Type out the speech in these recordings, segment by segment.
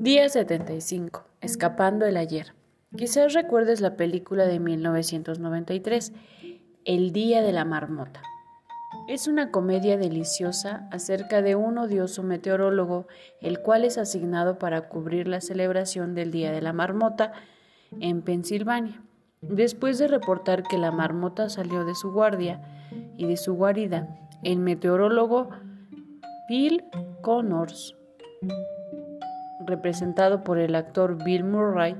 Día 75. Escapando el ayer. Quizás recuerdes la película de 1993, El Día de la Marmota. Es una comedia deliciosa acerca de un odioso meteorólogo, el cual es asignado para cubrir la celebración del Día de la Marmota en Pensilvania. Después de reportar que la marmota salió de su guardia y de su guarida, el meteorólogo Bill Connors representado por el actor Bill Murray,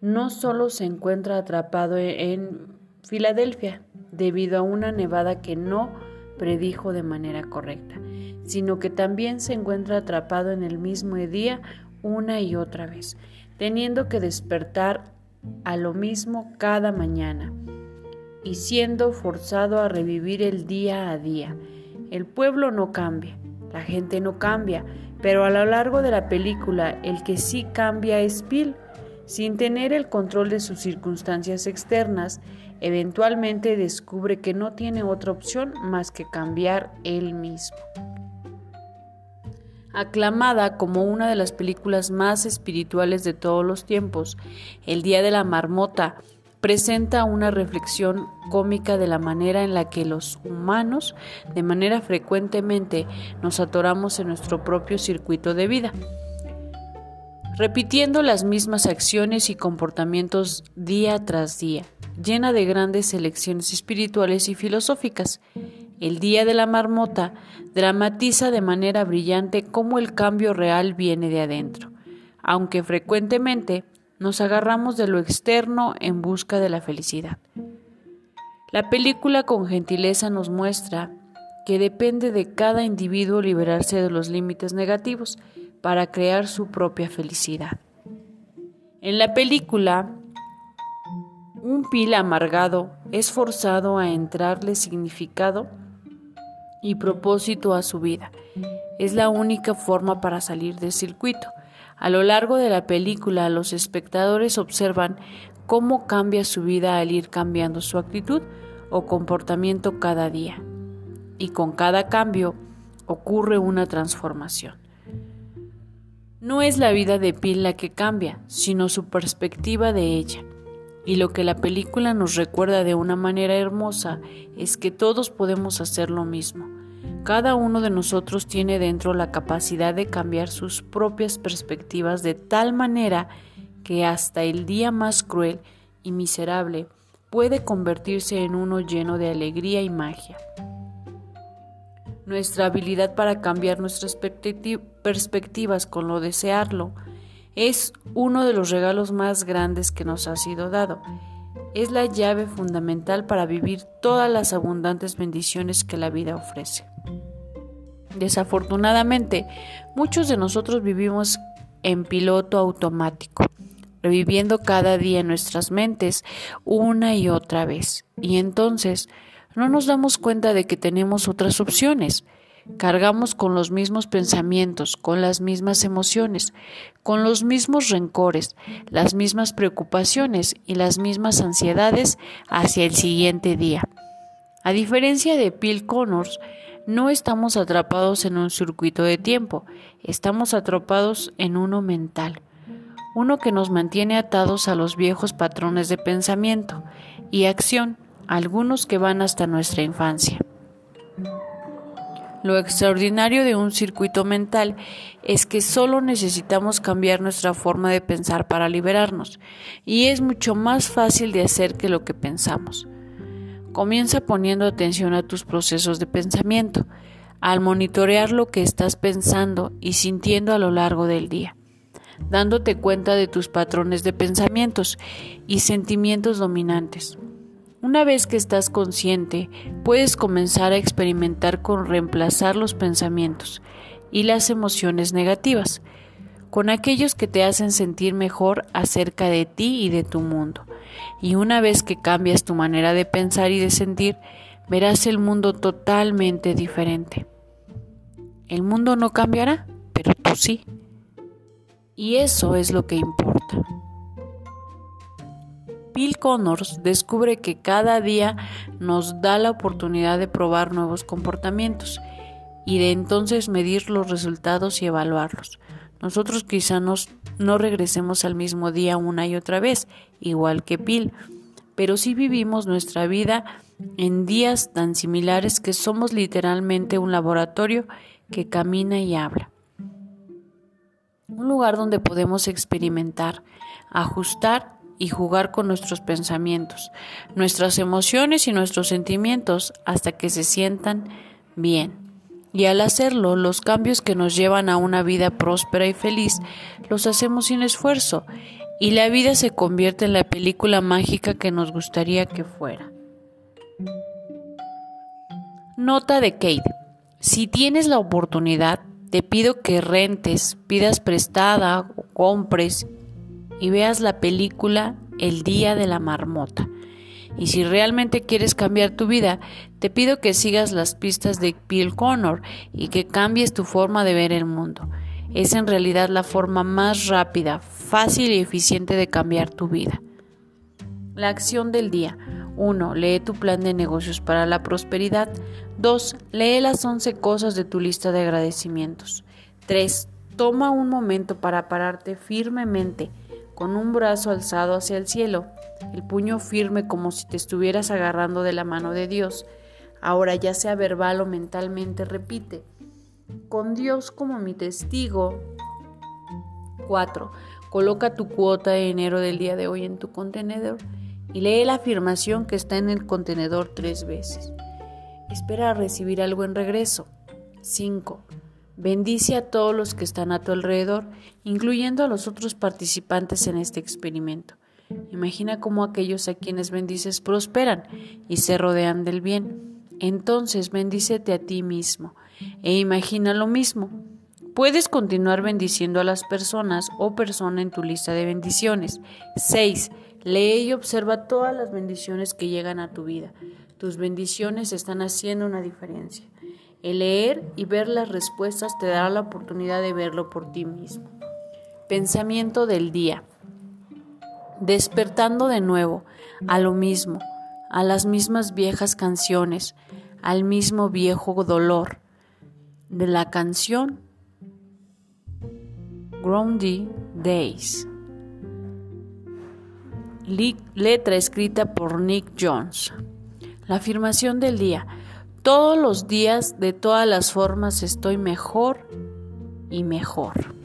no solo se encuentra atrapado en Filadelfia debido a una nevada que no predijo de manera correcta, sino que también se encuentra atrapado en el mismo día una y otra vez, teniendo que despertar a lo mismo cada mañana y siendo forzado a revivir el día a día. El pueblo no cambia, la gente no cambia, pero a lo largo de la película el que sí cambia es Bill. Sin tener el control de sus circunstancias externas, eventualmente descubre que no tiene otra opción más que cambiar él mismo. Aclamada como una de las películas más espirituales de todos los tiempos, El Día de la Marmota presenta una reflexión cómica de la manera en la que los humanos de manera frecuentemente nos atoramos en nuestro propio circuito de vida, repitiendo las mismas acciones y comportamientos día tras día, llena de grandes elecciones espirituales y filosóficas. El Día de la Marmota dramatiza de manera brillante cómo el cambio real viene de adentro, aunque frecuentemente nos agarramos de lo externo en busca de la felicidad. La película con gentileza nos muestra que depende de cada individuo liberarse de los límites negativos para crear su propia felicidad. En la película, un pila amargado es forzado a entrarle significado y propósito a su vida. Es la única forma para salir del circuito. A lo largo de la película, los espectadores observan cómo cambia su vida al ir cambiando su actitud o comportamiento cada día. Y con cada cambio ocurre una transformación. No es la vida de Pil la que cambia, sino su perspectiva de ella. Y lo que la película nos recuerda de una manera hermosa es que todos podemos hacer lo mismo cada uno de nosotros tiene dentro la capacidad de cambiar sus propias perspectivas de tal manera que hasta el día más cruel y miserable puede convertirse en uno lleno de alegría y magia. Nuestra habilidad para cambiar nuestras perspectivas con lo desearlo es uno de los regalos más grandes que nos ha sido dado. Es la llave fundamental para vivir todas las abundantes bendiciones que la vida ofrece. Desafortunadamente, muchos de nosotros vivimos en piloto automático, reviviendo cada día en nuestras mentes una y otra vez. Y entonces no nos damos cuenta de que tenemos otras opciones. Cargamos con los mismos pensamientos, con las mismas emociones, con los mismos rencores, las mismas preocupaciones y las mismas ansiedades hacia el siguiente día. A diferencia de Bill Connors, no estamos atrapados en un circuito de tiempo, estamos atrapados en uno mental, uno que nos mantiene atados a los viejos patrones de pensamiento y acción, algunos que van hasta nuestra infancia. Lo extraordinario de un circuito mental es que solo necesitamos cambiar nuestra forma de pensar para liberarnos, y es mucho más fácil de hacer que lo que pensamos. Comienza poniendo atención a tus procesos de pensamiento, al monitorear lo que estás pensando y sintiendo a lo largo del día, dándote cuenta de tus patrones de pensamientos y sentimientos dominantes. Una vez que estás consciente, puedes comenzar a experimentar con reemplazar los pensamientos y las emociones negativas con aquellos que te hacen sentir mejor acerca de ti y de tu mundo. Y una vez que cambias tu manera de pensar y de sentir, verás el mundo totalmente diferente. El mundo no cambiará, pero tú sí. Y eso es lo que importa. Bill Connors descubre que cada día nos da la oportunidad de probar nuevos comportamientos y de entonces medir los resultados y evaluarlos. Nosotros quizá no regresemos al mismo día una y otra vez, igual que Pil, pero sí vivimos nuestra vida en días tan similares que somos literalmente un laboratorio que camina y habla. Un lugar donde podemos experimentar, ajustar y jugar con nuestros pensamientos, nuestras emociones y nuestros sentimientos hasta que se sientan bien. Y al hacerlo, los cambios que nos llevan a una vida próspera y feliz los hacemos sin esfuerzo y la vida se convierte en la película mágica que nos gustaría que fuera. Nota de Kate. Si tienes la oportunidad, te pido que rentes, pidas prestada o compres y veas la película El Día de la Marmota. Y si realmente quieres cambiar tu vida, te pido que sigas las pistas de Bill Connor y que cambies tu forma de ver el mundo. Es en realidad la forma más rápida, fácil y eficiente de cambiar tu vida. La acción del día. 1. Lee tu plan de negocios para la prosperidad. 2. Lee las 11 cosas de tu lista de agradecimientos. 3. Toma un momento para pararte firmemente con un brazo alzado hacia el cielo, el puño firme como si te estuvieras agarrando de la mano de Dios. Ahora ya sea verbal o mentalmente, repite, con Dios como mi testigo. 4. Coloca tu cuota de enero del día de hoy en tu contenedor y lee la afirmación que está en el contenedor tres veces. Espera a recibir algo en regreso. 5. Bendice a todos los que están a tu alrededor, incluyendo a los otros participantes en este experimento. Imagina cómo aquellos a quienes bendices prosperan y se rodean del bien. Entonces bendícete a ti mismo e imagina lo mismo. Puedes continuar bendiciendo a las personas o persona en tu lista de bendiciones. 6. Lee y observa todas las bendiciones que llegan a tu vida. Tus bendiciones están haciendo una diferencia. El leer y ver las respuestas te dará la oportunidad de verlo por ti mismo. Pensamiento del día. Despertando de nuevo a lo mismo, a las mismas viejas canciones, al mismo viejo dolor. De la canción Groundy Days. Letra escrita por Nick Jones. La afirmación del día. Todos los días, de todas las formas, estoy mejor y mejor.